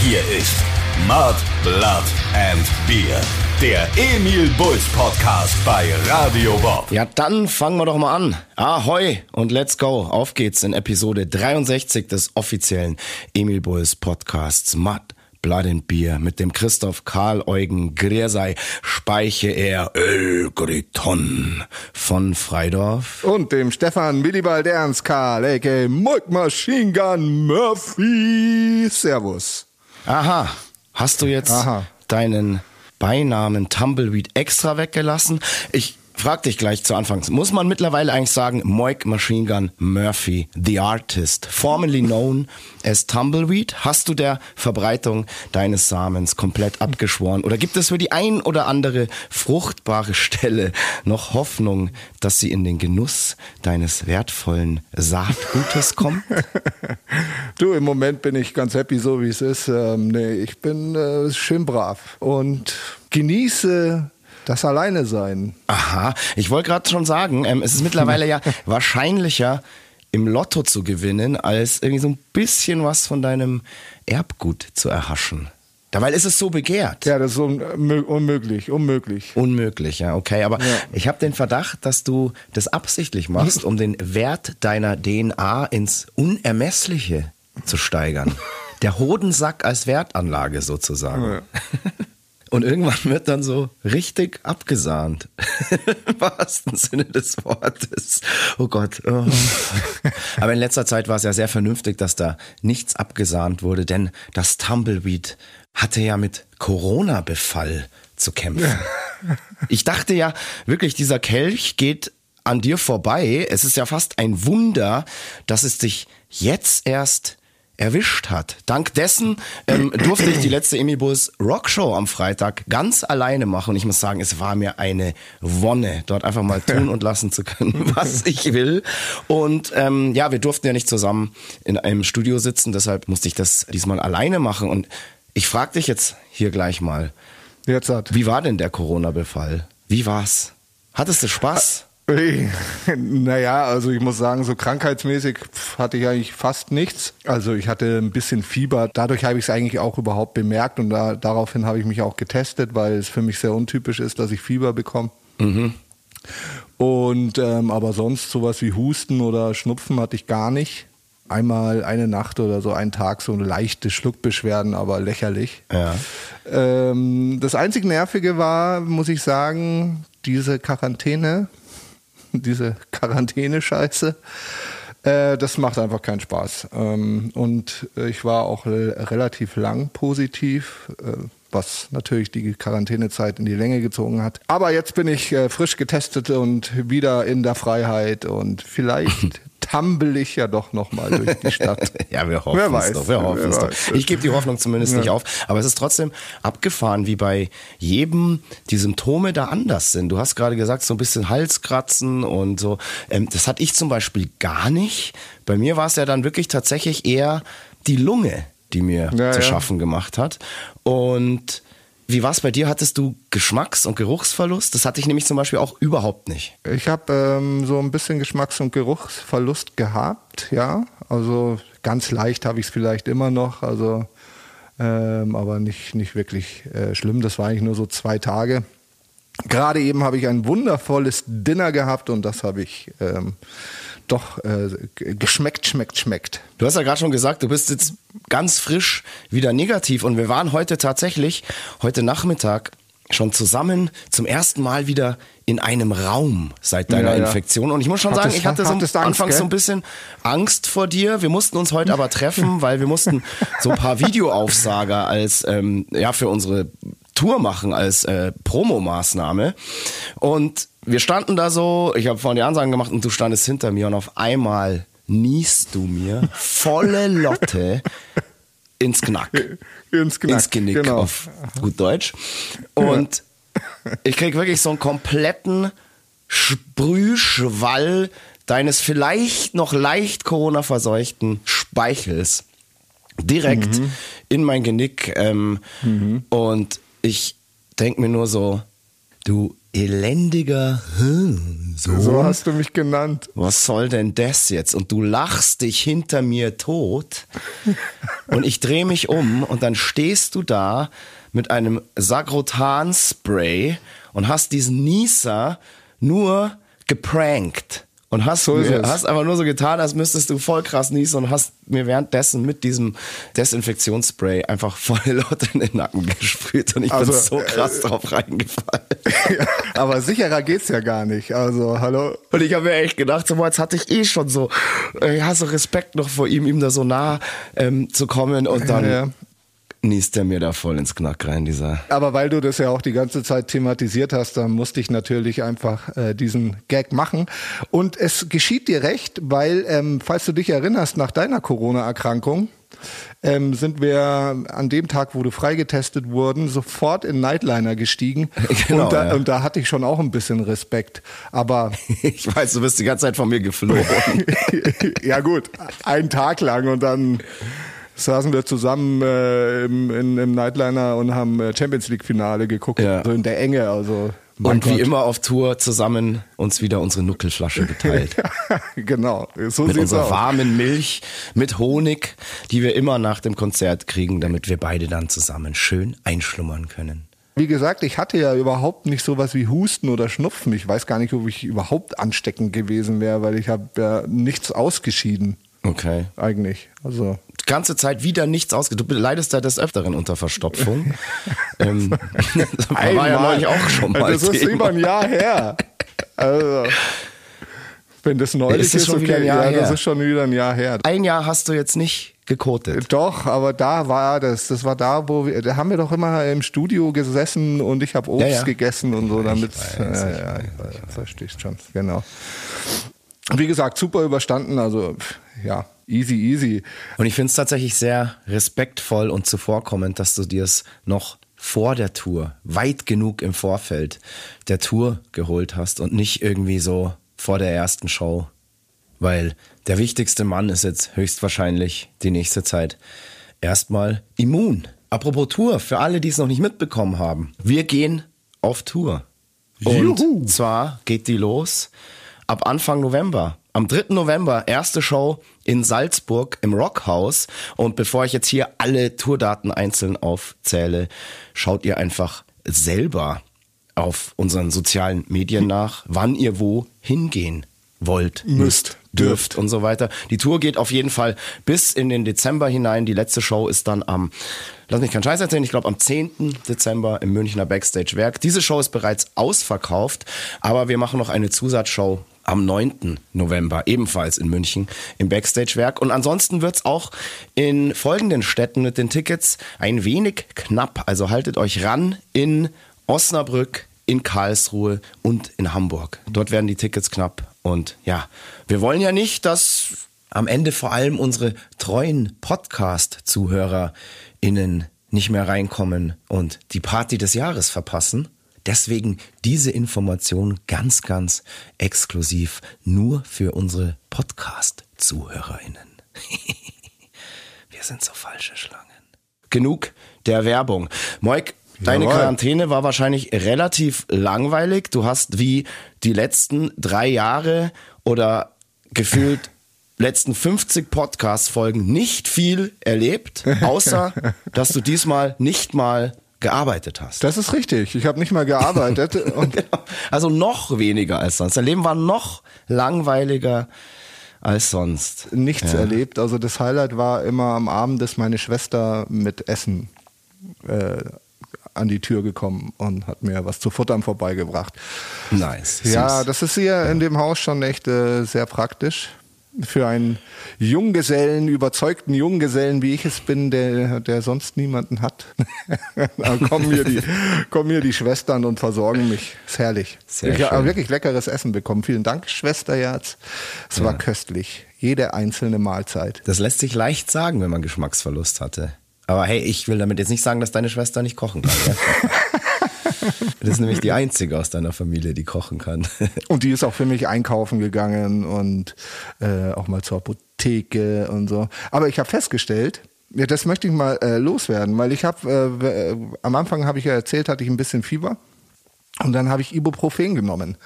Hier ist Mud, Blood and Beer. Der Emil Bulls Podcast bei Radio Bob. Ja, dann fangen wir doch mal an. Ahoi und let's go. Auf geht's in Episode 63 des offiziellen Emil Bulls Podcasts Mud, Blood and Beer mit dem Christoph Karl Eugen Griersei Speiche er El Griton von Freidorf. Und dem Stefan Willibald Ernst Karl, a.k.a. Mike Machine Gun Murphy. Servus. Aha, hast du jetzt Aha. deinen Beinamen Tumbleweed extra weggelassen? Ich frag dich gleich zu Anfang. Muss man mittlerweile eigentlich sagen, Moik Machine Gun Murphy, the artist, formerly known as Tumbleweed? Hast du der Verbreitung deines Samens komplett abgeschworen? Oder gibt es für die ein oder andere fruchtbare Stelle noch Hoffnung, dass sie in den Genuss deines wertvollen Saatgutes kommt? Du, im Moment bin ich ganz happy, so wie es ist. Ähm, nee, ich bin äh, schön brav und genieße das Alleine sein. Aha, ich wollte gerade schon sagen, ähm, es ist mittlerweile ja wahrscheinlicher, im Lotto zu gewinnen, als irgendwie so ein bisschen was von deinem Erbgut zu erhaschen. Dabei ist es so begehrt. Ja, das ist unmö- unmöglich, unmöglich. Unmöglich, ja, okay. Aber Ja. ich habe den Verdacht, dass du das absichtlich machst, um den Wert deiner DNA ins Unermessliche zu steigern. Der Hodensack als Wertanlage sozusagen. Und irgendwann wird dann so richtig abgesahnt. Im wahrsten Sinne des Wortes. Oh Gott. Oh. Aber in letzter Zeit war es ja sehr vernünftig, dass da nichts abgesahnt wurde, denn das Tumbleweed hatte ja mit Corona-Befall zu kämpfen. Ich dachte ja wirklich, dieser Kelch geht an dir vorbei. Es ist ja fast ein Wunder, dass es dich jetzt erst erwischt hat. Dank dessen ähm, durfte ich die letzte Emil Bulls Rockshow am Freitag ganz alleine machen und ich muss sagen, es war mir eine Wonne, dort einfach mal tun und lassen zu können, was ich will. Und ähm, ja, wir durften ja nicht zusammen in einem Studio sitzen, deshalb musste ich das diesmal alleine machen und ich frage dich jetzt hier gleich mal, Jetzt hat. wie war denn der Corona-Befall? Wie war's? Hattest du Spaß? Naja, also ich muss sagen, so krankheitsmäßig hatte ich eigentlich fast nichts. Also ich hatte ein bisschen Fieber. Dadurch habe ich es eigentlich auch überhaupt bemerkt und da, daraufhin habe ich mich auch getestet, weil es für mich sehr untypisch ist, dass ich Fieber bekomme. Und ähm, aber sonst sowas wie Husten oder Schnupfen hatte ich gar nicht. Einmal eine Nacht oder so einen Tag so leichte Schluckbeschwerden, aber lächerlich. Ja. Ähm, das einzig Nervige war, muss ich sagen, diese Quarantäne, diese Quarantäne-Scheiße. Äh, das macht einfach keinen Spaß. Ähm, und äh, ich war auch relativ lang positiv, äh, was natürlich die Quarantänezeit in die Länge gezogen hat. Aber jetzt bin ich äh, frisch getestet und wieder in der Freiheit und vielleicht tumble ich ja doch nochmal durch die Stadt. Ja, wir hoffen es doch. Wir hoffen es doch. Ich gebe die Hoffnung zumindest nicht auf. Aber es ist trotzdem abgefahren, wie bei jedem die Symptome da anders sind. Du hast gerade gesagt, so ein bisschen Halskratzen und so. Ähm, das hatte ich zum Beispiel gar nicht. Bei mir war es ja dann wirklich tatsächlich eher die Lunge, die mir Ja, zu ja. schaffen gemacht hat. Und wie war es bei dir? Hattest du Geschmacks- und Geruchsverlust? Das hatte ich nämlich zum Beispiel auch überhaupt nicht. Ich habe ähm, so ein bisschen Geschmacks- und Geruchsverlust gehabt, ja. Also ganz leicht habe ich es vielleicht immer noch, also ähm, aber nicht, nicht wirklich äh, schlimm. Das war eigentlich nur so zwei Tage. Gerade eben habe ich ein wundervolles Dinner gehabt und das habe ich ähm, doch äh, geschmeckt, schmeckt, schmeckt. Du hast ja gerade schon gesagt, du bist jetzt ganz frisch wieder negativ und wir waren heute tatsächlich, heute Nachmittag schon zusammen zum ersten Mal wieder in einem Raum seit deiner Ja, ja. Infektion. Und ich muss schon sagen, Hattest- ich hatte so Angst, anfangs so ein gell? bisschen Angst vor dir. Wir mussten uns heute aber treffen, weil wir mussten so ein paar Videoaufsager als ähm, ja für unsere Tour machen als äh, Promomaßnahme. Und wir standen da so, ich habe vorhin die Ansagen gemacht und du standest hinter mir und auf einmal niest du mir volle Lotte ins Knack. Ins Knack, ins Genick genau. auf gut Deutsch. Und ich krieg wirklich so einen kompletten Sprühschwall deines vielleicht noch leicht Corona-verseuchten Speichels direkt Mhm. in mein Genick. Ähm, Und ich denk mir nur so, du elendiger Sohn. So hast du mich genannt. Was soll denn das jetzt? Und du lachst dich hinter mir tot. Und ich drehe mich um und dann stehst du da mit einem Sagrotan-Spray und hast diesen Nieser nur geprankt. Und hast, So hast einfach nur so getan, als müsstest du voll krass niesen und hast mir währenddessen mit diesem Desinfektionsspray einfach voll laut in den Nacken gesprüht und ich Also, bin so krass drauf reingefallen. Aber sicherer geht's ja gar nicht. Also, hallo. Und ich habe mir echt gedacht, so, jetzt hatte ich eh schon so, äh, ja, so Respekt noch vor ihm, ihm da so nah ähm, zu kommen und dann Ja, ja. Niest er mir da voll ins Knack rein, dieser. Aber weil du das ja auch die ganze Zeit thematisiert hast, dann musste ich natürlich einfach äh, diesen Gag machen. Und es geschieht dir recht, weil, ähm, falls du dich erinnerst, nach deiner Corona-Erkrankung ähm, sind wir an dem Tag, wo du freigetestet wurden, sofort in Nightliner gestiegen. Genau, und, da, ja. und da hatte ich schon auch ein bisschen Respekt. Aber Ich weiß, du bist die ganze Zeit von mir geflogen. ja gut, einen Tag lang und dann saßen wir zusammen äh, im, in, im Nightliner und haben äh, Champions League Finale geguckt, Ja. so in der Enge. Also und wie Gott. immer auf Tour zusammen uns wieder unsere Nuckelflasche geteilt. genau, so mit sieht's unserer warmen Milch, mit Honig, die wir immer nach dem Konzert kriegen, damit wir beide dann zusammen schön einschlummern können. Wie gesagt, ich hatte ja überhaupt nicht sowas wie Husten oder Schnupfen. Ich weiß gar nicht, ob ich überhaupt ansteckend gewesen wäre, weil ich habe ja nichts ausgeschieden Okay. eigentlich. Also ganze Zeit wieder nichts ausge... Du leidest ja des Öfteren unter Verstopfung. ähm, das war ja einmal. neulich auch schon mal Das ist Thema. über ein Jahr her. Also, wenn das neulich Ist das ist, schon okay, wieder ein Jahr ja, das her? ist schon wieder ein Jahr her. Ein Jahr hast du jetzt nicht gekotet. Doch, aber da war das. Das war da, wo wir, da haben wir doch immer im Studio gesessen und ich habe Obst Ja, ja. gegessen und so, damit. weiß, ja, ich ja, ich weiß, verstehst schon, genau. Wie gesagt, super überstanden, also ja, easy, easy. Und ich finde es tatsächlich sehr respektvoll und zuvorkommend, dass du dir es noch vor der Tour, weit genug im Vorfeld der Tour geholt hast und nicht irgendwie so vor der ersten Show. Weil der wichtigste Mann ist jetzt höchstwahrscheinlich die nächste Zeit erstmal immun. Apropos Tour, für alle, die es noch nicht mitbekommen haben. Wir gehen auf Tour. Und Juhu. zwar geht die los ab Anfang November. Am 3. November, erste Show in Salzburg im Rockhaus. Und bevor ich jetzt hier alle Tourdaten einzeln aufzähle, schaut ihr einfach selber auf unseren sozialen Medien nach, wann ihr wo hingehen wollt, müsst, dürft und so weiter. Die Tour geht auf jeden Fall bis in den Dezember hinein. Die letzte Show ist dann am, lass mich keinen Scheiß erzählen, ich glaube am 10. Dezember im Münchner Backstage-Werk. Diese Show ist bereits ausverkauft, aber wir machen noch eine Zusatzshow am 9. November, ebenfalls in München im Backstage-Werk. Und ansonsten wird's auch in folgenden Städten mit den Tickets ein wenig knapp. Also haltet euch ran in Osnabrück, in Karlsruhe und in Hamburg. Dort werden die Tickets knapp. Und ja, wir wollen ja nicht, dass am Ende vor allem unsere treuen Podcast-ZuhörerInnen nicht mehr reinkommen und die Party des Jahres verpassen. Deswegen diese Information ganz, ganz exklusiv nur für unsere Podcast-ZuhörerInnen. Wir sind so falsche Schlangen. Genug der Werbung. Moik, deine Jawohl. Quarantäne war wahrscheinlich relativ langweilig. Du hast wie die letzten drei Jahre oder gefühlt letzten 50 Podcast-Folgen nicht viel erlebt, außer dass du diesmal nicht mal gearbeitet hast. Das ist richtig. Ich habe nicht mal gearbeitet Genau. Also noch weniger als sonst. Dein Leben war noch langweiliger als sonst. nichts Ja. erlebt. Also das Highlight war immer am Abend, dass meine Schwester mit Essen äh, an die Tür gekommen und hat mir was zu futtern vorbeigebracht. Nice. Ja, das ist hier in dem Haus schon echt äh, sehr praktisch. Für einen Junggesellen, überzeugten Junggesellen, wie ich es bin, der, der sonst niemanden hat. Kommen hier, die, kommen hier die Schwestern und versorgen mich. Ist herrlich. Sehr ich habe wirklich leckeres Essen bekommen. Vielen Dank, Schwesterherz. Es war köstlich. Jede einzelne Mahlzeit. Das lässt sich leicht sagen, wenn man Geschmacksverlust hatte. Aber hey, ich will damit jetzt nicht sagen, dass deine Schwester nicht kochen kann. Ja? Das ist nämlich die einzige aus deiner Familie, die kochen kann. Und die ist auch für mich einkaufen gegangen und äh, auch mal zur Apotheke und so. Aber ich habe festgestellt, ja, das möchte ich mal äh, loswerden, weil ich habe, äh, äh, am Anfang habe ich ja erzählt, hatte ich ein bisschen Fieber. Und dann habe ich Ibuprofen genommen.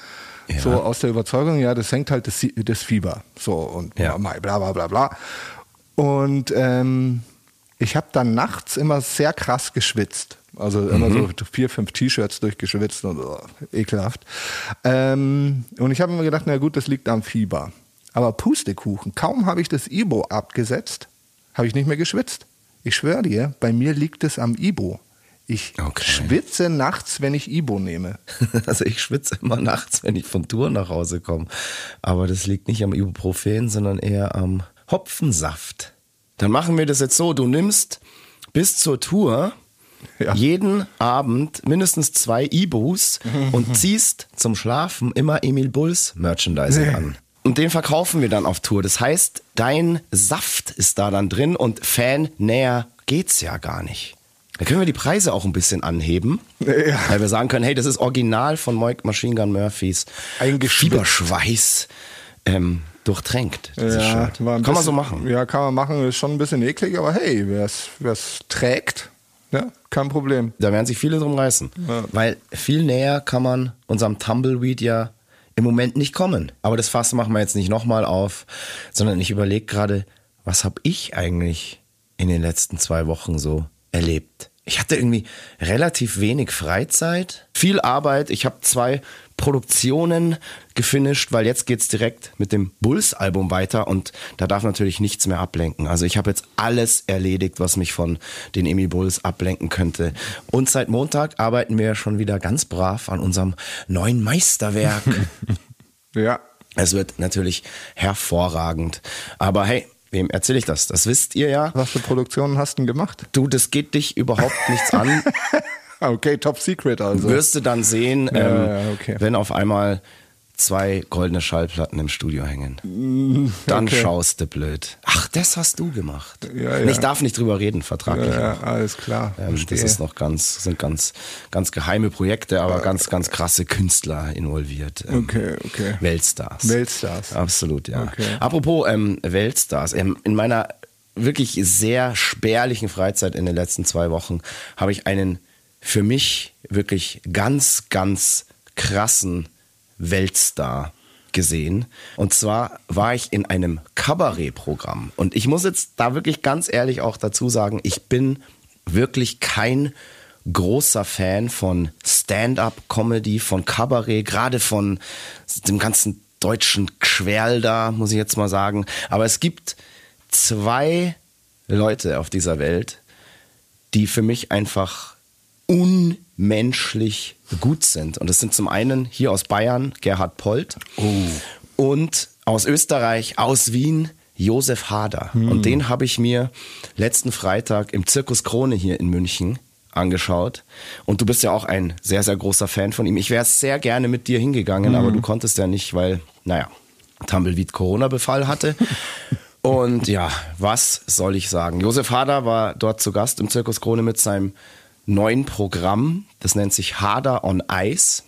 Ja. So aus der Überzeugung, ja, das senkt halt das, das Fieber. So und Ja. bla bla bla bla. Und ähm, ich habe dann nachts immer sehr krass geschwitzt. Also immer so vier, fünf T-Shirts durchgeschwitzt und oh, ekelhaft. Ähm, und ich habe mir gedacht, na gut, das liegt am Fieber. Aber Pustekuchen, kaum habe ich das Ibo abgesetzt, habe ich nicht mehr geschwitzt. Ich schwöre dir, bei mir liegt es am Ibo. Ich Okay. schwitze nachts, wenn ich Ibo nehme. Also ich schwitze immer nachts, wenn ich von Tour nach Hause komme. Aber das liegt nicht am Ibuprofen, sondern eher am Hopfensaft. Dann machen wir das jetzt so, du nimmst bis zur Tour Ja. jeden Abend mindestens zwei Ibus und ziehst zum Schlafen immer Emil Bulls Merchandising Nee. an. Und den verkaufen wir dann auf Tour. Das heißt, dein Saft ist da dann drin und Fan näher geht's ja gar nicht. Da können wir die Preise auch ein bisschen anheben. Ja. Weil wir sagen können, hey, das ist original von Moik Machine Gun Murphys Eingeschwitzt. Fieberschweiß ähm, durchtränkt. dieses Shirt. war ein Kann man bisschen- so machen. Ja, kann man machen. Ist schon ein bisschen eklig, aber hey, wer es trägt, ja, kein Problem. Da werden sich viele drum reißen. Ja. Weil viel näher kann man unserem Tumbleweed ja im Moment nicht kommen. Aber das Fass machen wir jetzt nicht nochmal auf, sondern ich überlege gerade, was habe ich eigentlich in den letzten zwei Wochen so erlebt? Ich hatte irgendwie relativ wenig Freizeit, viel Arbeit. Ich habe zwei Produktionen gefinisht, weil jetzt geht's direkt mit dem Bulls-Album weiter und da darf natürlich nichts mehr ablenken. Also ich habe jetzt alles erledigt, was mich von den Emil Bulls ablenken könnte. Und seit Montag arbeiten wir schon wieder ganz brav an unserem neuen Meisterwerk. Ja. es wird natürlich hervorragend. Aber hey, wem erzähle ich das? Das wisst ihr ja. Was für Produktionen hast du denn gemacht? Du, das geht dich überhaupt nichts an. Ah, Okay, Top Secret also. Wirst du dann sehen, ähm, Ja, okay. wenn auf einmal zwei goldene Schallplatten im Studio hängen. Dann Mm, okay. schaust du blöd. Ach, das hast du gemacht. Ja, ja. Ich darf nicht drüber reden, vertraglich. ja, alles klar. Ähm, das ist noch ganz, sind ganz, ganz geheime Projekte, aber ganz, ganz krasse Künstler involviert. Ähm, Okay, okay. Weltstars. Weltstars. Absolut, ja. Okay. Apropos ähm, Weltstars, ähm, in meiner wirklich sehr spärlichen Freizeit in den letzten zwei Wochen habe ich einen für mich wirklich ganz, ganz krassen Weltstar gesehen. Und zwar war ich in einem Kabarettprogramm. Und ich muss jetzt da wirklich ganz ehrlich auch dazu sagen, ich bin wirklich kein großer Fan von Stand-up-Comedy, von Kabarett, gerade von dem ganzen deutschen Querl da, muss ich jetzt mal sagen. Aber es gibt zwei Leute auf dieser Welt, die für mich einfach unmenschlich gut sind. Und das sind zum einen hier aus Bayern Gerhard Polt und aus Österreich, aus Wien Josef Hader. Und den habe ich mir letzten Freitag im Zirkus Krone hier in München angeschaut. Und du bist ja auch ein sehr, sehr großer Fan von ihm. Ich wäre sehr gerne mit dir hingegangen, aber du konntest ja nicht, weil, naja, Tumbleweed Corona-Befall hatte. Und ja, was soll ich sagen? Josef Hader war dort zu Gast im Zirkus Krone mit seinem neuen Programm. Das nennt sich Hader on Ice.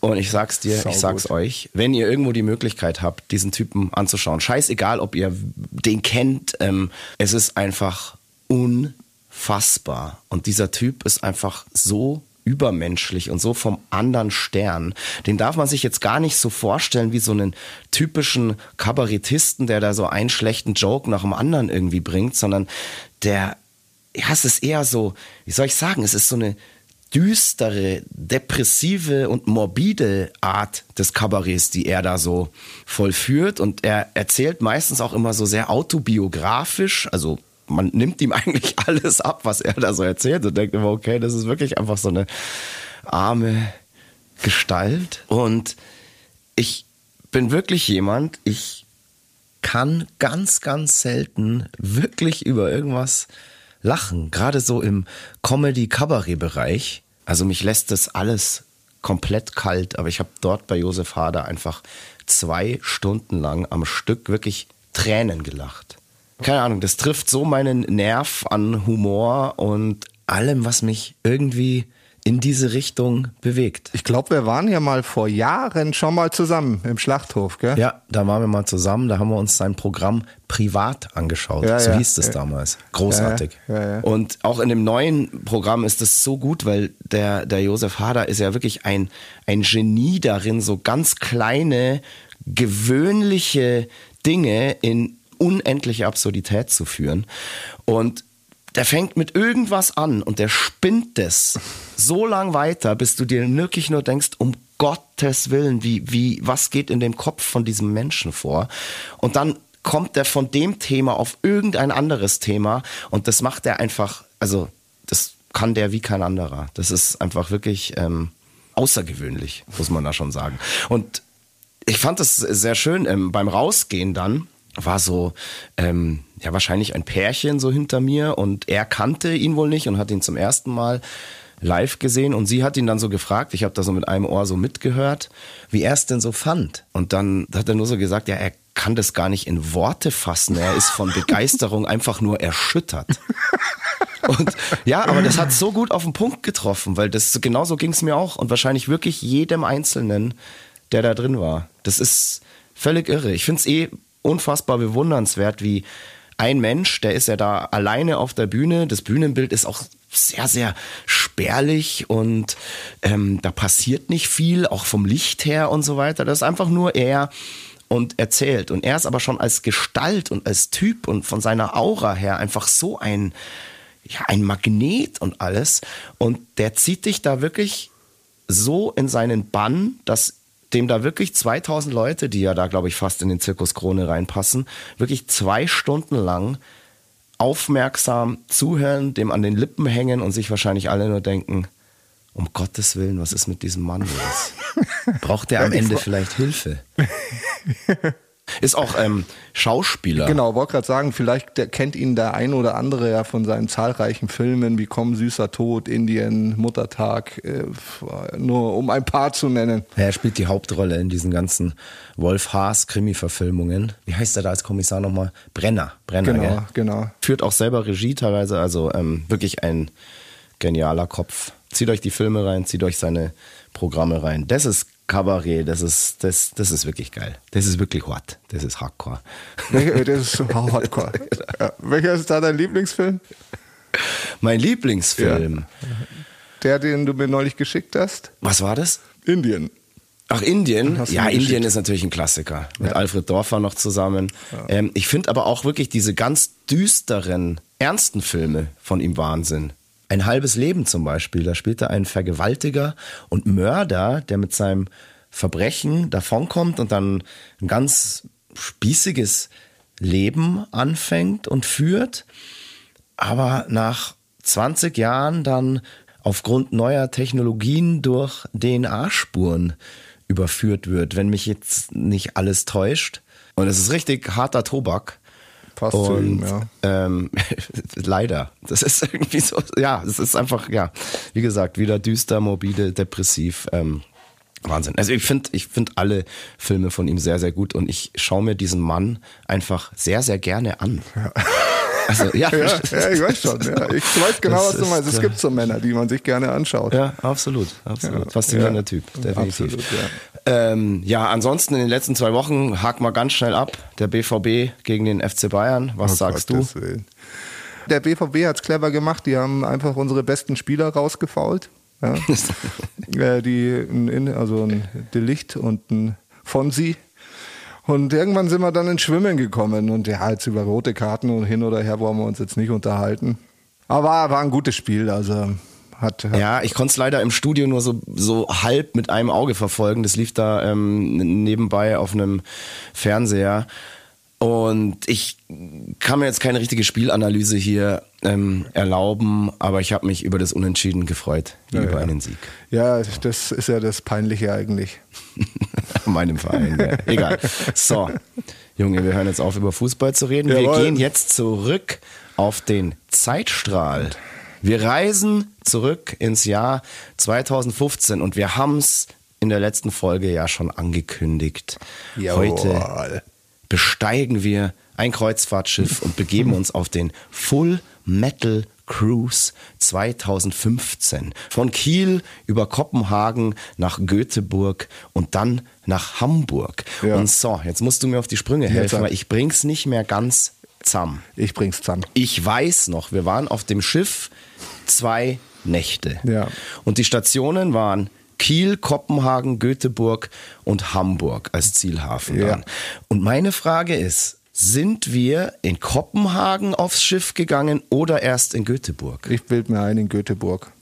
Und ich sag's dir, ich sag's Saugut. euch, wenn ihr irgendwo die Möglichkeit habt, diesen Typen anzuschauen, scheißegal, ob ihr den kennt, ähm, es ist einfach unfassbar. Und dieser Typ ist einfach so übermenschlich und so vom anderen Stern. Den darf man sich jetzt gar nicht so vorstellen wie so einen typischen Kabarettisten, der da so einen schlechten Joke nach dem anderen irgendwie bringt, sondern der, ja, es ist eher so, wie soll ich sagen, es ist so eine düstere, depressive und morbide Art des Kabarets, die er da so vollführt. Und er erzählt meistens auch immer so sehr autobiografisch, also man nimmt ihm eigentlich alles ab, was er da so erzählt und denkt immer, okay, das ist wirklich einfach so eine arme Gestalt. Und ich bin wirklich jemand, ich kann ganz, ganz selten wirklich über irgendwas lachen. Gerade so im Comedy-Kabarett-Bereich. Also mich lässt das alles komplett kalt, aber ich habe dort bei Josef Hader einfach zwei Stunden lang am Stück wirklich Tränen gelacht. Keine Ahnung, das trifft so meinen Nerv an Humor und allem, was mich irgendwie in diese Richtung bewegt. Ich glaube, wir waren ja mal vor Jahren schon mal zusammen im Schlachthof, gell? Ja, da waren wir mal zusammen, da haben wir uns sein Programm privat angeschaut. Ja, so ja, hieß es damals. Großartig. Ja. Und auch in dem neuen Programm ist es so gut, weil der, der Josef Hader ist ja wirklich ein, ein Genie darin, so ganz kleine, gewöhnliche Dinge in unendliche Absurdität zu führen. Und der fängt mit irgendwas an und der spinnt es so lang weiter, bis du dir wirklich nur denkst, um Gottes Willen, wie, wie, was geht in dem Kopf von diesem Menschen vor? Und dann kommt er von dem Thema auf irgendein anderes Thema und das macht er einfach, also das kann der wie kein anderer. Das ist einfach wirklich ähm, außergewöhnlich, muss man da schon sagen. Und ich fand das sehr schön ähm, beim Rausgehen dann war so ähm, ja wahrscheinlich ein Pärchen so hinter mir und er kannte ihn wohl nicht und hat ihn zum ersten Mal live gesehen und sie hat ihn dann so gefragt, ich habe da so mit einem Ohr so mitgehört, wie er es denn so fand und dann hat er nur so gesagt, ja er kann das gar nicht in Worte fassen, er ist von Begeisterung einfach nur erschüttert. Und ja, aber das hat so gut auf den Punkt getroffen, weil das genauso ging es mir auch und wahrscheinlich wirklich jedem Einzelnen, der da drin war. Das ist völlig irre. Ich finde es eh unfassbar bewundernswert, wie ein Mensch, der ist ja da alleine auf der Bühne. Das Bühnenbild ist auch sehr, sehr spärlich und ähm, da passiert nicht viel, auch vom Licht her und so weiter. Das ist einfach nur er und erzählt. Und er ist aber schon als Gestalt und als Typ und von seiner Aura her einfach so ein, ja, ein Magnet und alles. Und der zieht dich da wirklich so in seinen Bann, dass dem da wirklich 2000 Leute, die ja da, glaube ich, fast in den Zirkus Krone reinpassen, wirklich zwei Stunden lang aufmerksam zuhören, dem an den Lippen hängen und sich wahrscheinlich alle nur denken, um Gottes Willen, was ist mit diesem Mann los? Braucht der am Ende vielleicht Hilfe? Ist auch ähm, Schauspieler. Genau, wollte gerade sagen, vielleicht der, kennt ihn der ein oder andere ja von seinen zahlreichen Filmen wie Komm, süßer Tod, Indien, Muttertag, äh, nur um ein paar zu nennen. Er spielt die Hauptrolle in diesen ganzen Wolf Haas Krimi-Verfilmungen. Wie heißt er da als Kommissar nochmal? Brenner. Brenner, Genau, gell? genau. Führt auch selber Regie teilweise, also ähm, wirklich ein genialer Kopf. Zieht euch die Filme rein, zieht euch seine Programme rein. Das ist Kabarett, das ist, das, das ist wirklich geil. Das ist wirklich hart. Das ist Hardcore. Welcher- Das ist Hardcore. Ja. Welcher ist da dein Lieblingsfilm? Mein Lieblingsfilm. Der, den du mir neulich geschickt hast? Was war das? Indien. Ach, Indien? Ja, Indien geschickt. ist natürlich ein Klassiker. Mit Alfred Dorfer noch zusammen. Ähm, ich finde aber auch wirklich diese ganz düsteren, ernsten Filme von ihm Wahnsinn. Ein halbes Leben zum Beispiel. Da spielt er einen Vergewaltiger und Mörder, der mit seinem Verbrechen davonkommt und dann ein ganz spießiges Leben anfängt und führt aber nach 20 Jahren dann aufgrund neuer Technologien durch DNA-Spuren überführt wird, wenn mich jetzt nicht alles täuscht. Und es ist richtig harter Tobak. Zu und ihm, ja. ähm, leider. Das ist irgendwie so, ja, es ist einfach, ja, wie gesagt, wieder düster, morbide, depressiv. Ähm, Wahnsinn. Also ich finde ich find alle Filme von ihm sehr, sehr gut und ich schaue mir diesen Mann einfach sehr, sehr gerne an. Also, ja, Ja, ja, ich weiß schon. Ja. Ich weiß genau, Das was du meinst. Es äh, gibt so Männer, die man sich gerne anschaut. Ja, absolut, absolut. Ja, Faszinierender ja. Typ, definitiv. Absolut, ja. Ähm, ja, ansonsten in den letzten zwei Wochen hakt mal ganz schnell ab. Der BVB gegen den FC Bayern. Was Oh sagst Gottes Willen. Der BVB hat es clever gemacht. Die haben einfach unsere besten Spieler rausgefault. Ja. äh, die, ein, In- also ein Delicht und ein Fonsi. Und irgendwann sind wir dann ins Schwimmen gekommen. Und ja, jetzt über rote Karten und hin oder her wollen wir uns jetzt nicht unterhalten. Aber war, war ein gutes Spiel. Also hat, hat Ja, ich konnte es leider im Studio nur so, so halb mit einem Auge verfolgen. Das lief da ähm, nebenbei auf einem Fernseher. Und ich kann mir jetzt keine richtige Spielanalyse hier ähm, erlauben, aber ich habe mich über das Unentschieden gefreut, wie Ja, über ja. einen Sieg. ja, das ist ja das Peinliche eigentlich. meinem Verein. Ja. Egal. So, Junge, wir hören jetzt auf, über Fußball zu reden. Wir Jawohl. gehen jetzt zurück auf den Zeitstrahl. Wir reisen zurück ins Jahr 2015 und wir haben es in der letzten Folge ja schon angekündigt. Heute Jawohl. besteigen wir ein Kreuzfahrtschiff und begeben uns auf den Full Metal Cruise 2015. Von Kiel über Kopenhagen nach Göteborg und dann nach Hamburg. Ja. Und so, jetzt musst du mir auf die Sprünge helfen, weil ich bring's nicht mehr ganz zusammen. Ich bring's zusammen. Ich weiß noch, wir waren auf dem Schiff zwei Nächte. Ja. Und die Stationen waren Kiel, Kopenhagen, Göteborg und Hamburg als Zielhafen Ja. dann. Und meine Frage ist, sind wir in Kopenhagen aufs Schiff gegangen oder erst in Göteborg? Ich bild mir ein in Göteborg.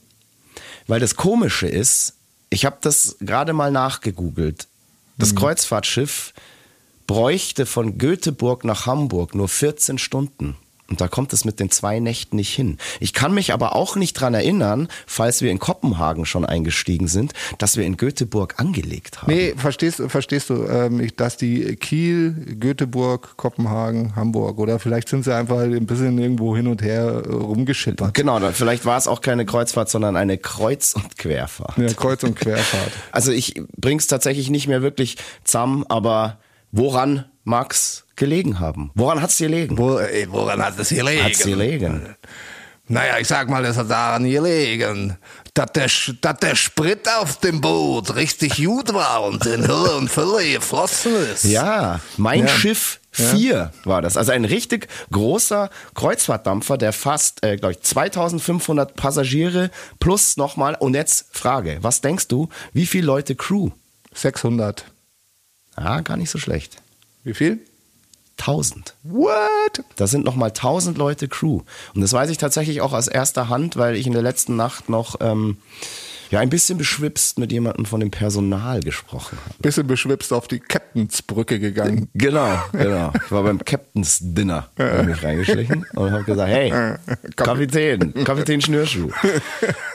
Weil das Komische ist, ich habe das gerade mal nachgegoogelt. Das Kreuzfahrtschiff bräuchte von Göteborg nach Hamburg nur 14 Stunden. Und da kommt es mit den zwei Nächten nicht hin. Ich kann mich aber auch nicht dran erinnern, falls wir in Kopenhagen schon eingestiegen sind, dass wir in Göteborg angelegt haben. Nee, verstehst, verstehst du, ähm, dass die Kiel, Göteborg, Kopenhagen, Hamburg oder vielleicht sind sie einfach ein bisschen irgendwo hin und her äh, rumgeschippert. Genau, vielleicht war es auch keine Kreuzfahrt, sondern eine Kreuz- und Querfahrt. Ja, Kreuz- und Querfahrt. Also ich bring's tatsächlich nicht mehr wirklich zusammen, aber woran mag's gelegen haben? Woran hat's gelegen? Wo, ey, woran hat es gelegen? Hat's gelegen? Naja, ich sag mal, es hat daran gelegen, dass der, dass der Sprit auf dem Boot richtig gut war und in Hülle und Fülle geflossen ist. Ja, mein Ja. Schiff 4 war das. Also ein richtig großer Kreuzfahrtdampfer, der fast, äh, glaube ich, 2500 Passagiere plus nochmal. Und jetzt Frage, was denkst du, wie viele Leute Crew? 600. Ah, gar nicht so schlecht. Wie viel? 1000. What? Das sind nochmal 1000 Leute Crew. Und das weiß ich tatsächlich auch aus erster Hand, weil ich in der letzten Nacht noch ähm, ja, ein bisschen beschwipst mit jemandem von dem Personal gesprochen habe. Bisschen beschwipst auf die Captainsbrücke gegangen. Genau, genau. Ich war beim Captain's Dinner, mich reingeschlichen und habe gesagt, hey, Kapitän, Kapitän Schnürschuh,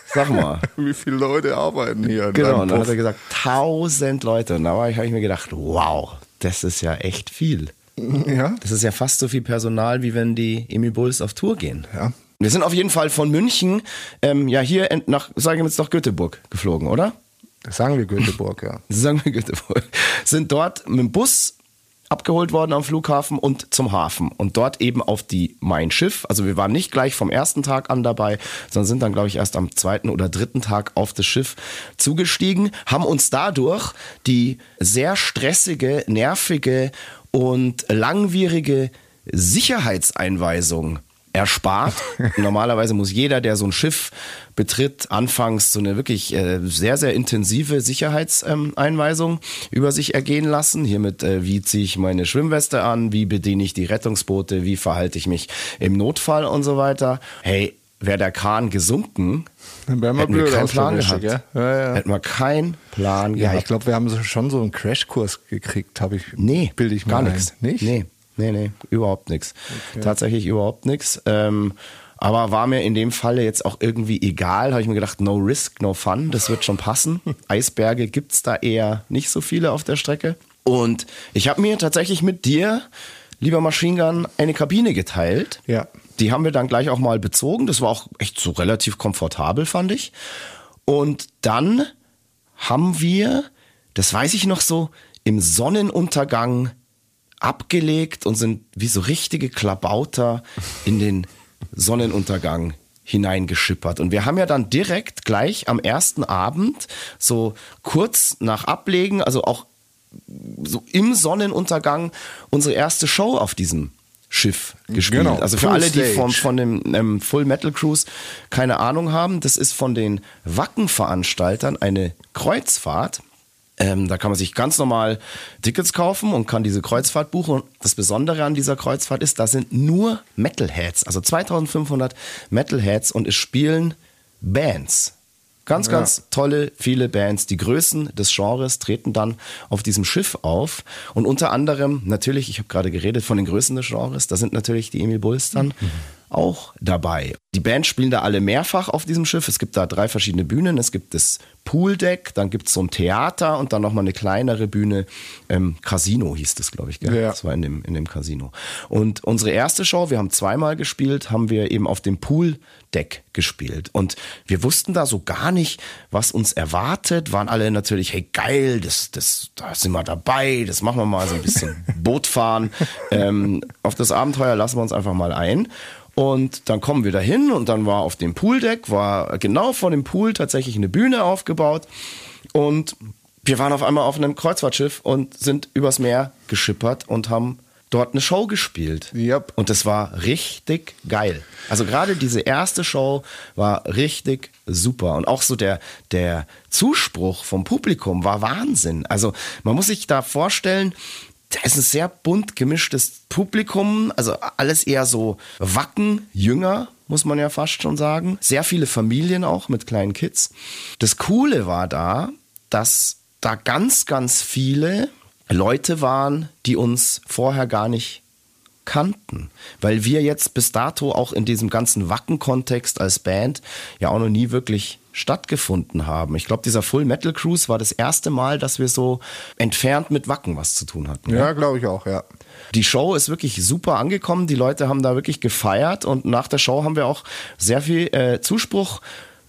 sag mal. Wie viele Leute arbeiten hier? Genau, und dann hat er gesagt, 1000 Leute. Und da habe ich mir gedacht, wow, das ist ja echt viel. Ja? Das ist ja fast so viel Personal, wie wenn die Emil Bulls auf Tour gehen. Ja. Wir sind auf jeden Fall von München, ähm, ja hier nach, sagen wir jetzt nach Göteborg geflogen, oder? Das sagen wir Göteborg, ja. Sagen wir Göteborg. Sind dort mit dem Bus abgeholt worden am Flughafen und zum Hafen und dort eben auf die Mein Schiff. Also wir waren nicht gleich vom ersten Tag an dabei, sondern sind dann, glaube ich, erst am zweiten oder dritten Tag auf das Schiff zugestiegen, haben uns dadurch die sehr stressige, nervige und langwierige Sicherheitseinweisung erspart. Normalerweise muss jeder, der so ein Schiff betritt, anfangs so eine wirklich äh, sehr, sehr intensive Sicherheitseinweisung über sich ergehen lassen. Hiermit, äh, wie ziehe ich meine Schwimmweste an, wie bediene ich die Rettungsboote, wie verhalte ich mich im Notfall und so weiter. Hey, wäre der Kahn gesunken, Dann wären wir hätten wir blöd keinen Plan gehabt. Ja, ja. Hätten wir keinen Plan Ja, gehabt. ich glaube, wir haben schon so einen Crashkurs gekriegt, habe ich. Nee, bilde ich mir gar nichts. Nicht? Nee, nee, nee, überhaupt nichts. Tatsächlich überhaupt nichts. Ähm, aber war mir in dem Falle jetzt auch irgendwie egal. Habe ich mir gedacht, no risk, no fun, das wird schon passen. Eisberge gibt's da eher nicht so viele auf der Strecke. Und ich habe mir tatsächlich mit dir, lieber Machine Gun, eine Kabine geteilt. Ja. Die haben wir dann gleich auch mal bezogen. Das war auch echt so relativ komfortabel, fand ich. Und dann haben wir, das weiß ich noch so, im Sonnenuntergang abgelegt und sind wie so richtige Klabauter in den Sonnenuntergang hineingeschippert. Und wir haben ja dann direkt gleich am ersten Abend, so kurz nach Ablegen, also auch so im Sonnenuntergang, unsere erste Show auf diesem Schiff gespielt. Genau, also für Full alle, die vom, von dem ähm, Full Metal Cruise keine Ahnung haben, das ist von den Wacken-Veranstaltern eine Kreuzfahrt. Ähm, da kann man sich ganz normal Tickets kaufen und kann diese Kreuzfahrt buchen. Und das Besondere an dieser Kreuzfahrt ist, da sind nur Metalheads, also 2500 Metalheads und es spielen Bands. Ganz, ganz tolle, viele Bands. Die Größen des Genres treten dann auf diesem Schiff auf. Und unter anderem, natürlich, ich habe gerade geredet von den Größen des Genres, da sind natürlich die Emil Bulls dann auch dabei. Die Bands spielen da alle mehrfach auf diesem Schiff. Es gibt da drei verschiedene Bühnen. Es gibt das Pooldeck, dann gibt es so ein Theater und dann nochmal eine kleinere Bühne. Ähm, Casino hieß das, glaube ich. Gell? Ja. Das war in dem, in dem Casino. Und unsere erste Show, wir haben zweimal gespielt, haben wir eben auf dem Pooldeck gespielt. Und wir wussten da so gar nicht, was uns erwartet. Waren alle natürlich, hey geil, das, das, da sind wir dabei, das machen wir mal so ein bisschen Boot fahren. ähm, auf das Abenteuer lassen wir uns einfach mal ein. Und dann kommen wir da hin und dann war auf dem Pooldeck, war genau vor dem Pool tatsächlich eine Bühne aufgebaut. Und wir waren auf einmal auf einem Kreuzfahrtschiff und sind übers Meer geschippert und haben dort eine Show gespielt. Yep. Und das war richtig geil. Also gerade diese erste Show war richtig super. Und auch so der, der Zuspruch vom Publikum war Wahnsinn. Also man muss sich da vorstellen, da ist ein sehr bunt gemischtes Publikum, also alles eher so Wacken, jünger, muss man ja fast schon sagen. Sehr viele Familien auch mit kleinen Kids. Das Coole war da, dass da ganz, ganz viele Leute waren, die uns vorher gar nicht kannten, weil wir jetzt bis dato auch in diesem ganzen Wacken-Kontext als Band ja auch noch nie wirklich stattgefunden haben. Ich glaube, dieser Full Metal Cruise war das erste Mal, dass wir so entfernt mit Wacken was zu tun hatten. Ja, glaube ich auch, ja. Die Show ist wirklich super angekommen. Die Leute haben da wirklich gefeiert und nach der Show haben wir auch sehr viel äh, Zuspruch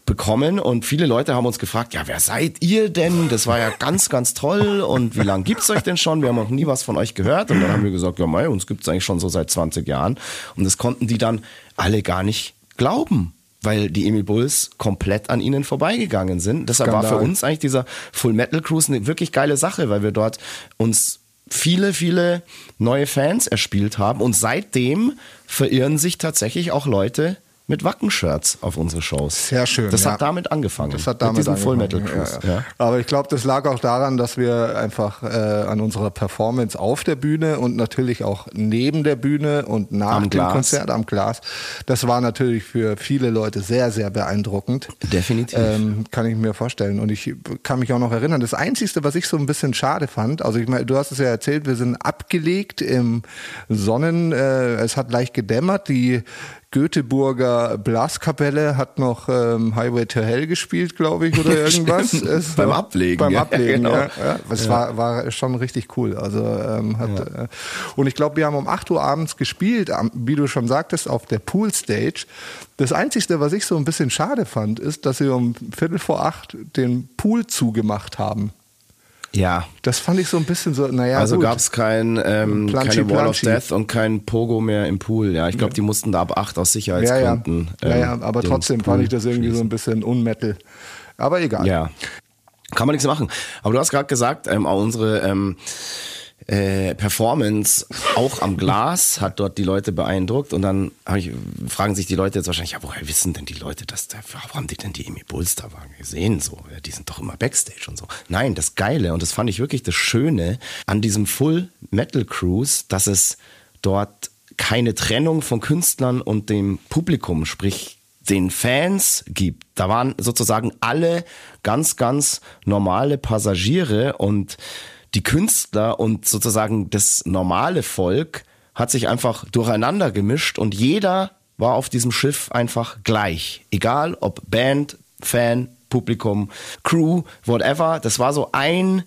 bekommen und viele Leute haben uns gefragt, ja, wer seid ihr denn? Das war ja ganz, ganz toll und wie lange gibt's euch denn schon? Wir haben noch nie was von euch gehört und dann haben wir gesagt, ja, mei, uns gibt's eigentlich schon so seit 20 Jahren und das konnten die dann alle gar nicht glauben weil die Emil Bulls komplett an ihnen vorbeigegangen sind. Deshalb war für uns eigentlich dieser Full Metal Cruise eine wirklich geile Sache, weil wir dort uns viele, viele neue Fans erspielt haben und seitdem verirren sich tatsächlich auch Leute mit Wacken-Shirts auf unsere Shows. Sehr schön. Das ja. hat damit angefangen. Das hat damit mit diesem Full angefangen, Metal Cruise. Ja. Ja. Aber ich glaube, das lag auch daran, dass wir einfach äh, an unserer Performance auf der Bühne und natürlich auch neben der Bühne und nach Am dem Glas. Konzert am Glas, das war natürlich für viele Leute sehr, sehr beeindruckend. Definitiv. Ähm, kann ich mir vorstellen. Und ich kann mich auch noch erinnern, das Einzige, was ich so ein bisschen schade fand, also ich meine, du hast es ja erzählt, wir sind abgelegt im Sonnen, äh, es hat leicht gedämmert, die Göteborger Blaskapelle hat noch ähm, Highway to Hell gespielt, glaube ich, oder irgendwas. Es Beim Ablegen, Beim ja, Ablegen, genau. ja. ja. Es War, war schon richtig cool. Also ähm, hat, äh, und ich glaube, wir haben um 8 Uhr abends gespielt, wie du schon sagtest, auf der Poolstage. Das Einzige, was ich so ein bisschen schade fand, ist, dass sie um Viertel vor acht den Pool zugemacht haben. Ja. Das fand ich so ein bisschen so, naja, Also gab es kein, ähm, Planschi, keine Wall of. Death und kein Pogo mehr im Pool. Ja, ich glaube, die mussten da ab acht aus ja, ja. Sicherheitsgründen. ja, ja, ähm, aber trotzdem Pool fand ich das irgendwie so schließen. ein bisschen unmetal. Aber egal. Ja. Kann man nichts machen. Aber du hast gerade gesagt, ähm, auch unsere ähm, äh, Performance auch am Glas hat dort die Leute beeindruckt und dann ich, fragen sich die Leute jetzt wahrscheinlich, ja, woher wissen denn die Leute, dass da, wo haben die denn die Amy waren gesehen? So, die sind doch immer Backstage und so. Nein, das Geile und das fand ich wirklich das Schöne an diesem Full Metal Cruise, dass es dort keine Trennung von Künstlern und dem Publikum, sprich den Fans gibt. Da waren sozusagen alle ganz, ganz normale Passagiere und die Künstler und sozusagen das normale Volk hat sich einfach durcheinander gemischt und jeder war auf diesem Schiff einfach gleich. Egal ob Band, Fan, Publikum, Crew, whatever. Das war so ein,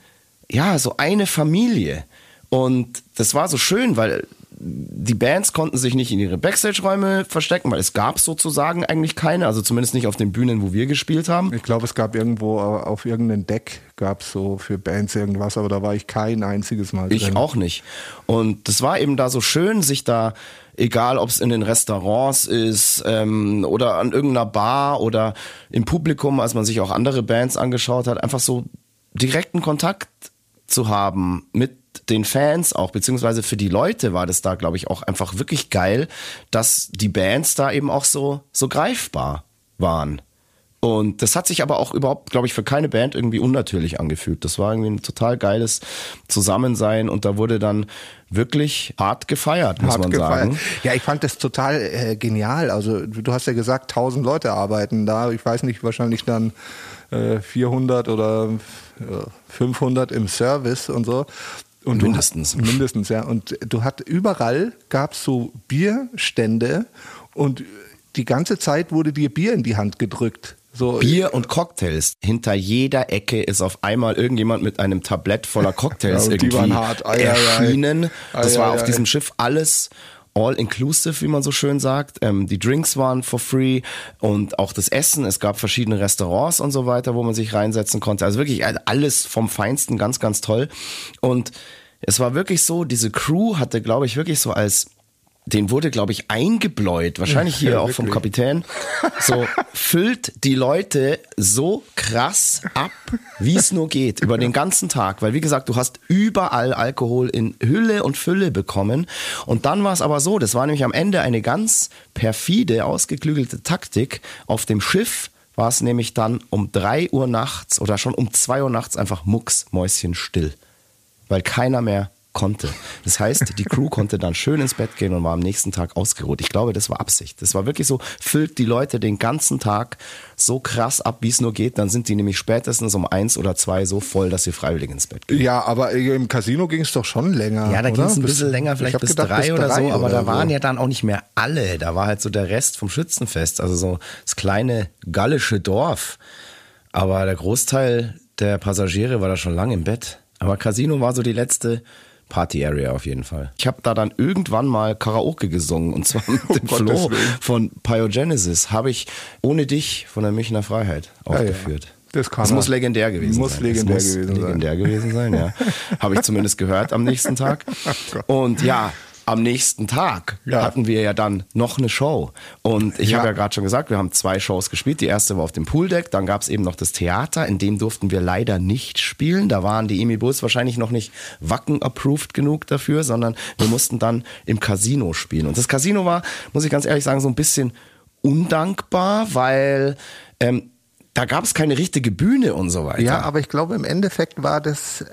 ja, so eine Familie. Und das war so schön, weil die Bands konnten sich nicht in ihre Backstage-Räume verstecken, weil es gab sozusagen eigentlich keine, also zumindest nicht auf den Bühnen, wo wir gespielt haben. Ich glaube, es gab irgendwo auf irgendeinem Deck gab es so für Bands irgendwas, aber da war ich kein einziges Mal Ich drin. auch nicht. Und das war eben da so schön, sich da, egal ob es in den Restaurants ist ähm, oder an irgendeiner Bar oder im Publikum, als man sich auch andere Bands angeschaut hat, einfach so direkten Kontakt zu haben mit den Fans auch, beziehungsweise für die Leute war das da, glaube ich, auch einfach wirklich geil, dass die Bands da eben auch so, so greifbar waren. Und das hat sich aber auch überhaupt, glaube ich, für keine Band irgendwie unnatürlich angefühlt. Das war irgendwie ein total geiles Zusammensein und da wurde dann wirklich hart gefeiert, muss Hart man gefeiert. sagen. Ja, ich fand das total äh, genial. Also du hast ja gesagt, 1000 Leute arbeiten da. Ich weiß nicht, wahrscheinlich dann äh, 400 oder äh, 500 im Service und so. Und du Mindestens. Hast, mindestens, ja. Und du hat überall gab es so Bierstände und die ganze Zeit wurde dir Bier in die Hand gedrückt. So, Bier und Cocktails. Hinter jeder Ecke ist auf einmal irgendjemand mit einem Tablett voller Cocktails Ja, irgendwie hart. Ei, ei, ei. erschienen. Das war auf diesem Schiff alles all-inclusive, wie man so schön sagt. Ähm, die Drinks waren for free und auch das Essen. Es gab verschiedene Restaurants und so weiter, wo man sich reinsetzen konnte. Also wirklich alles vom Feinsten, ganz, ganz toll. Und es war wirklich so, diese Crew hatte, glaube ich, wirklich so als den wurde, glaube ich, eingebläut, wahrscheinlich hier Ja, auch vom wirklich. Kapitän. So füllt die Leute so krass ab, wie es nur geht, über den ganzen Tag. Weil, wie gesagt, du hast überall Alkohol in Hülle und Fülle bekommen. Und dann war es aber so, das war nämlich am Ende eine ganz perfide, ausgeklügelte Taktik. Auf dem Schiff war es nämlich dann um drei Uhr nachts oder schon um zwei Uhr nachts einfach mucksmäuschenstill weil keiner mehr konnte. Das heißt, die Crew konnte dann schön ins Bett gehen und war am nächsten Tag ausgeruht. Ich glaube, das war Absicht. Das war wirklich so, füllt die Leute den ganzen Tag so krass ab, wie es nur geht. Dann sind die nämlich spätestens um eins oder zwei so voll, dass sie freiwillig ins Bett gehen. Ja, aber im Casino ging es doch schon länger. Ja, da ging oder? es ein Bis- bisschen länger, ich vielleicht bis gedacht, drei oder so, aber da oder waren so. ja dann auch nicht mehr alle. Da war halt so der Rest vom Schützenfest, also so das kleine gallische Dorf. Aber der Großteil der Passagiere war da schon lange im Bett. Aber Casino war so die letzte Party-Area auf jeden Fall. Ich habe da dann irgendwann mal Karaoke gesungen und zwar mit dem Gottes Flo von Pyogenesis. Habe ich ohne dich von der Münchner Freiheit aufgeführt. Das kann das er. muss legendär gewesen Muss sein. legendär das muss gewesen sein. legendär gewesen sein, ja. Habe ich zumindest gehört am nächsten Tag. Und ja, am nächsten Tag Ja. hatten wir ja dann noch eine Show. Und ich Ja. habe ja gerade schon gesagt, wir haben zwei Shows gespielt. Die erste war auf dem Pooldeck, dann gab es eben noch das Theater, in dem durften wir leider nicht spielen. Da waren die Emil Bulls wahrscheinlich noch nicht Wacken-approved genug dafür, sondern wir mussten dann im Casino spielen. Und das Casino war, muss ich ganz ehrlich sagen, so ein bisschen undankbar, weil ähm, da gab es keine richtige Bühne und so weiter. Ja, aber ich glaube, im Endeffekt war das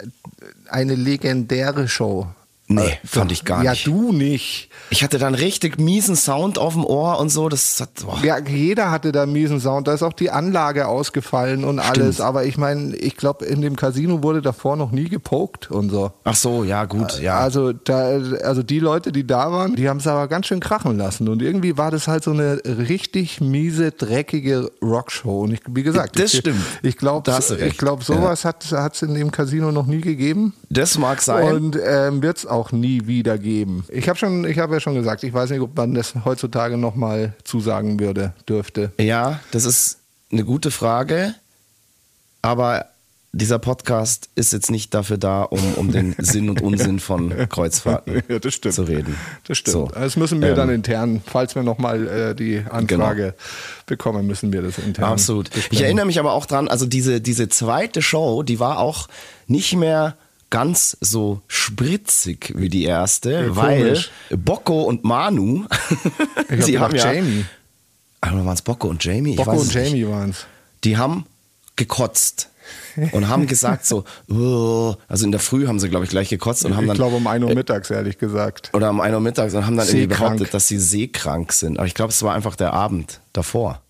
eine legendäre Show. Nee, fand ich gar ja, nicht. Ja, du nicht. Ich hatte dann richtig miesen Sound auf dem Ohr und so. Das hat, boah. Ja, jeder hatte da miesen Sound. Da ist auch die Anlage ausgefallen und alles. Aber ich meine, ich glaube, in dem Casino wurde davor noch nie gepokt und so. Ach so, ja gut, ja. Also, da, also die Leute, die da waren, die haben es aber ganz schön krachen lassen. Und irgendwie war das halt so eine richtig miese, dreckige Rockshow. Und ich, wie gesagt, Das ich, stimmt. Ich glaube, ich glaube, sowas hat es in dem Casino noch nie gegeben. das mag sein. Und ähm, wird es auch nie wieder geben. Ich habe schon, ich habe ja schon gesagt, ich weiß nicht, ob man das heutzutage nochmal zusagen würde, dürfte. ja, das ist eine gute Frage. Aber dieser Podcast ist jetzt nicht dafür da, um, um den Sinn und Unsinn von Kreuzfahrten Ja, das stimmt. zu reden. Das stimmt. So. Das müssen wir Ähm, dann intern, falls wir nochmal äh, die Anfrage bekommen, müssen wir das intern. Absolut. Ich besprechen. erinnere mich aber auch dran, also diese, diese zweite Show, die war auch nicht mehr ganz so spritzig wie die erste, Ja, weil. Bocco und Manu, Ich die haben ja, Jamie. Aber waren es Bocco und Jamie? Bocco und. Jamie waren es. die haben gekotzt und haben gesagt so, "Oh", also in der Früh haben sie glaube ich gleich gekotzt und haben Ich glaube um 1 Uhr mittags, ehrlich gesagt. oder um 1 Uhr mittags und haben dann irgendwie Seekrank. behauptet, dass sie seekrank sind. Aber ich glaube, es war einfach der Abend davor.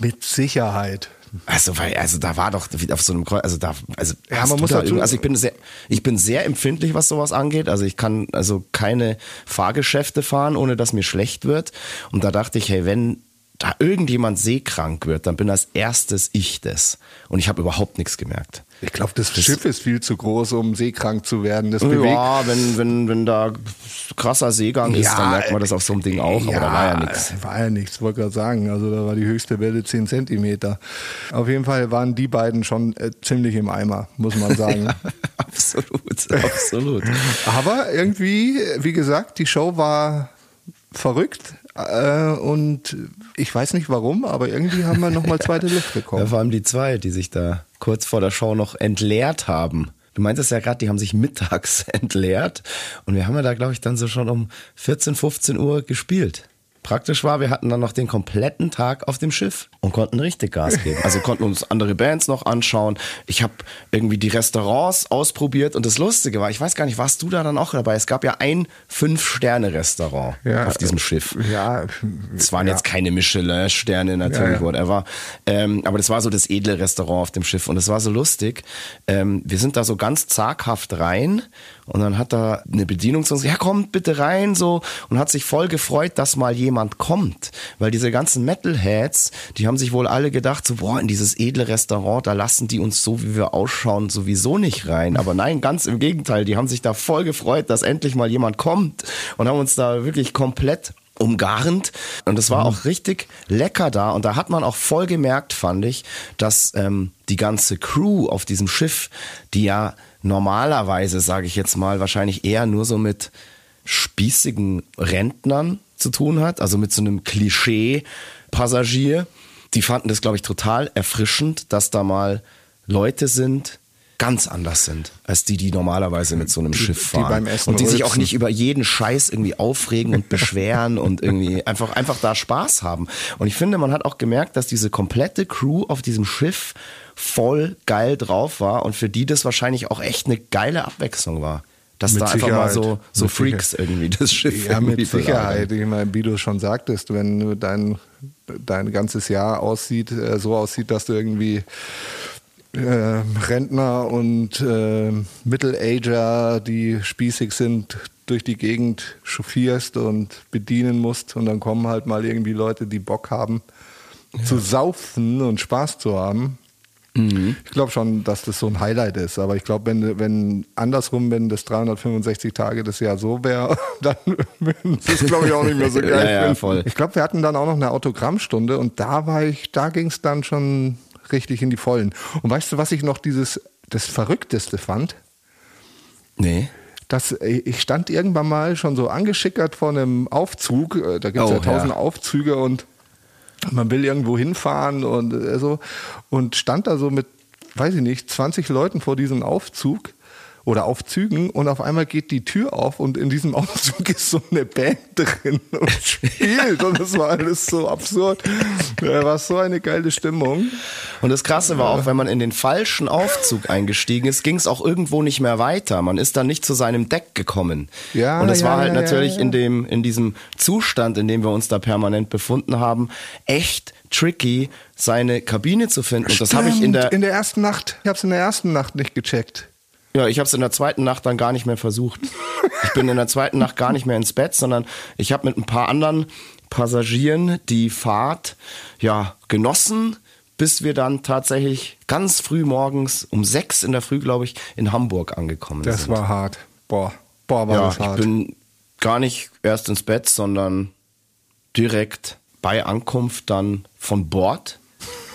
Mit Sicherheit. Also, weil, also da war doch auf so einem Kreuz, also da, also, Ja, man muss da dazu- also ich bin sehr, ich bin sehr empfindlich, was sowas angeht. Also ich kann also keine Fahrgeschäfte fahren, ohne dass mir schlecht wird. Und da dachte ich, hey, wenn da irgendjemand seekrank wird, dann bin als erstes ich das. Und ich habe überhaupt nichts gemerkt. Ich glaube, das, Schiff ist viel zu groß, um seekrank zu werden. Das bewegt. Ja, wenn, wenn, wenn da krasser Seegang ist, Ja, dann merkt man das auf so einem Ding auch, aber da war ja nichts. War ja nichts, wollte gerade sagen. Also da war die höchste Welle 10 Zentimeter. Auf jeden Fall waren die beiden schon äh, ziemlich im Eimer, muss man sagen. absolut, absolut. Aber irgendwie, wie gesagt, die Show war verrückt äh, und ich weiß nicht warum, aber irgendwie haben wir nochmal zweite Luft Ja, bekommen. vor allem die zwei, die sich da kurz vor der Show noch entleert haben. Du meintest ja gerade, die haben sich mittags entleert. Und wir haben ja da, glaube ich, dann so schon um 14, 15 Uhr gespielt. Praktisch war, wir hatten dann noch den kompletten Tag auf dem Schiff und konnten richtig Gas geben. Also konnten uns andere Bands noch anschauen. Ich habe irgendwie die Restaurants ausprobiert und das Lustige war, ich weiß gar nicht, warst du da dann auch dabei? Es gab ja ein Fünf-Sterne-Restaurant Ja, auf diesem Schiff. Ja, Es waren ja. jetzt keine Michelin-Sterne natürlich, Ja, ja. whatever. Ähm, aber das war so das edle Restaurant auf dem Schiff und es war so lustig. Ähm, wir sind da so ganz zaghaft rein und dann hat da eine Bedienung zu uns gesagt, ja kommt bitte rein so und hat sich voll gefreut, dass mal jemand kommt. Weil diese ganzen Metalheads, die haben sich wohl alle gedacht, so boah, in dieses edle Restaurant, da lassen die uns so, wie wir ausschauen, sowieso nicht rein. Aber nein, ganz im Gegenteil, die haben sich da voll gefreut, dass endlich mal jemand kommt und haben uns da wirklich komplett umgarnt und es war auch richtig lecker da und da hat man auch voll gemerkt, fand ich, dass ähm, die ganze Crew auf diesem Schiff, die ja normalerweise, sage ich jetzt mal, wahrscheinlich eher nur so mit spießigen Rentnern zu tun hat, also mit so einem Klischee-Passagier. Die fanden das, glaube ich, total erfrischend, dass da mal Leute sind, ganz anders sind, als die, die normalerweise mit so einem Schiff fahren. beim Essen und die sich auch nicht über jeden Scheiß irgendwie aufregen und beschweren und irgendwie einfach, einfach da Spaß haben. Und ich finde, man hat auch gemerkt, dass diese komplette Crew auf diesem Schiff voll geil drauf war und für die das wahrscheinlich auch echt eine geile Abwechslung war. Dass Mit da einfach mal Sicherheit. so, so Mit Freaks irgendwie das Schiff Ja, mit Sicherheit. Ich meine, wie du schon sagtest, wenn dein, dein ganzes Jahr aussieht, äh, so aussieht, dass du irgendwie äh, Rentner und äh, Middle-Ager, die spießig sind, durch die Gegend chauffierst und bedienen musst und dann kommen halt mal irgendwie Leute, die Bock haben zu saufen und Spaß zu haben. Ich glaube schon, dass das so ein Highlight ist, aber ich glaube, wenn, wenn andersrum, wenn das 365 Tage das Jahr so wäre, dann würden sie es, glaube ich, auch nicht mehr so geil Ja, ja, voll. Ich glaube, wir hatten dann auch noch eine Autogrammstunde und da war ich, da ging es dann schon richtig in die Vollen. Und weißt du, was ich noch dieses, das Verrückteste fand? Nee. dass äh, ich stand irgendwann mal schon so angeschickert vor einem Aufzug. äh, Da gibt es Oh, ja tausend ja. Aufzüge und man will irgendwo hinfahren und äh, so. Und stand da so mit, weiß ich nicht, 20 Leuten vor diesem Aufzug oder Aufzügen und auf einmal geht die Tür auf und in diesem Aufzug ist so eine Band drin und spielt und das war alles so absurd. Da war so eine geile Stimmung. Und das Krasse war auch, wenn man in den falschen Aufzug eingestiegen ist, ging es auch irgendwo nicht mehr weiter. Man ist dann nicht zu seinem Deck gekommen. Ja, und es ja, war halt ja, natürlich ja, in dem in diesem Zustand, in dem wir uns da permanent befunden haben, echt tricky, seine Kabine zu finden. Und das habe ich in Stimmt, der in der ersten Nacht. Ich habe es in der ersten Nacht nicht gecheckt. Ja, ich habe es in der zweiten Nacht dann gar nicht mehr versucht. Ich bin in der zweiten Nacht gar nicht mehr ins Bett, sondern ich habe mit ein paar anderen Passagieren die Fahrt ja genossen, bis wir dann tatsächlich ganz früh morgens um sechs in der Früh, glaube ich, in Hamburg angekommen Das sind. war hart. Boah, boah, war ja, das ich hart. bin gar nicht erst ins Bett, sondern direkt bei Ankunft dann von Bord,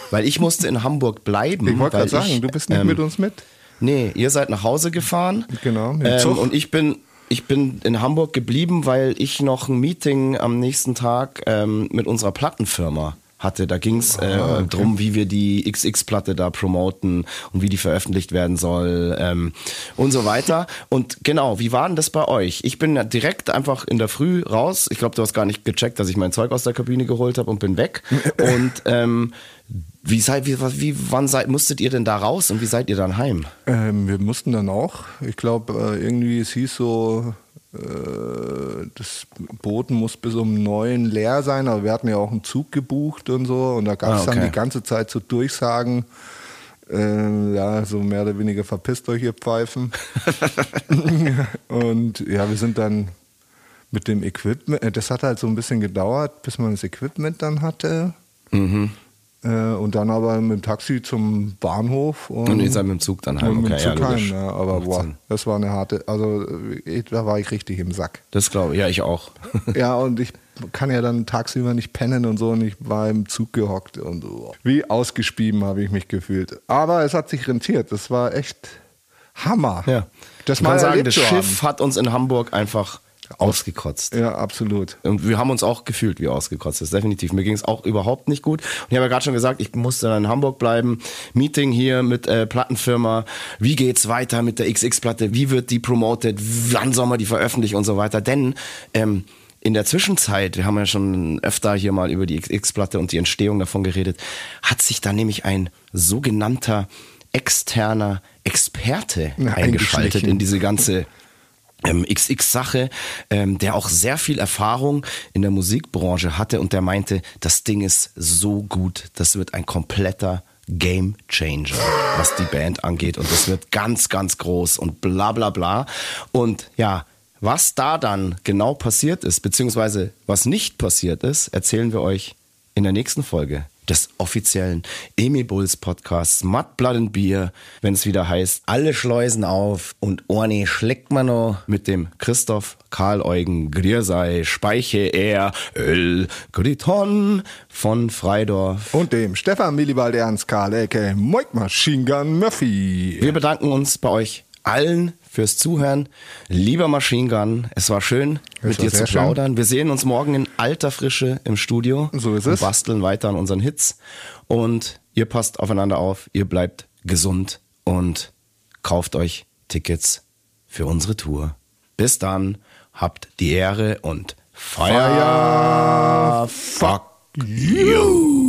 weil ich musste in Hamburg bleiben. ich wollte gerade sagen, ich, du bist nicht ähm, mit uns mit. Nee, ihr seid nach Hause gefahren. Genau, Ähm, und ich bin, ich bin in Hamburg geblieben, weil ich noch ein Meeting am nächsten Tag ähm, mit unserer Plattenfirma hatte. Da ging es äh, drum, wie wir die XX-Platte da promoten und wie die veröffentlicht werden soll ähm, und so weiter. Und genau, wie war denn das bei euch? Ich bin ja direkt einfach in der Früh raus. Ich glaube, du hast gar nicht gecheckt, dass ich mein Zeug aus der Kabine geholt habe und bin weg. und ähm, wie seid, wie, wie, wann seid, musstet ihr denn da raus und wie seid ihr dann heim? Ähm, wir mussten dann auch, ich glaube, äh, irgendwie, es hieß so, äh, das Boot muss bis um neun leer sein, aber wir hatten ja auch einen Zug gebucht und so und da gab es Ah, okay. dann die ganze Zeit so Durchsagen, äh, ja, so mehr oder weniger verpisst euch ihr Pfeifen. und ja, wir sind dann mit dem Equipment, äh, das hat halt so ein bisschen gedauert, bis man das Equipment dann hatte. Mhm. Äh, und dann aber mit dem Taxi zum Bahnhof. Und, Und seid mit dem Zug dann heim, Und mit dem okay, ja, Zug heim, ja, aber Macht boah, Sinn. das war eine harte, also da war ich richtig im Sack. Das glaube ich, ja, ich auch. ja, und ich kann ja dann tagsüber nicht pennen und so und ich war im Zug gehockt und so. Wie ausgespieben habe ich mich gefühlt. Aber es hat sich rentiert, das war echt Hammer. Ja. Das ich kann sagen, das Schiff hat uns in Hamburg einfach ausgekotzt. Ja, absolut. Und wir haben uns auch gefühlt wie ausgekotzt. Das ist definitiv. Mir ging es auch überhaupt nicht gut. Und ich habe ja gerade schon gesagt, ich musste dann in Hamburg bleiben. Meeting hier mit äh, Plattenfirma. Wie geht's weiter mit der XX-Platte? Wie wird die promoted? Wann soll man die veröffentlichen und so weiter? Denn ähm, in der Zwischenzeit, wir haben ja schon öfter hier mal über die XX-Platte und die Entstehung davon geredet, hat sich da nämlich ein sogenannter externer Experte Ja, eingeschaltet in diese ganze ähm, XX-Sache, ähm, der auch sehr viel Erfahrung in der Musikbranche hatte und der meinte, das Ding ist so gut, das wird ein kompletter Game Changer, was die Band angeht und das wird ganz, ganz groß und bla bla bla. Und ja, was da dann genau passiert ist, beziehungsweise was nicht passiert ist, erzählen wir euch in der nächsten Folge des offiziellen Emi Bulls Podcasts Mud Blood and Beer, wenn es wieder heißt, alle Schleusen auf und Orne schleckt man noch mit dem Christoph Karl Eugen Griersei Speiche er Öl Griton von Freidorf. Und dem Stefan Millibald Ernst Karl, a.k.a. Moik Machine Gun Murphy. Wir bedanken uns bei euch allen fürs Zuhören. Lieber Machine Gun, es war schön, Es mit war dir zu sehr schön. plaudern. Wir sehen uns morgen in alter Frische im Studio. So ist es. basteln weiter an unseren Hits. Und ihr passt aufeinander auf, ihr bleibt gesund und kauft euch Tickets für unsere Tour. Bis dann, habt die Ehre und Fire, fuck you.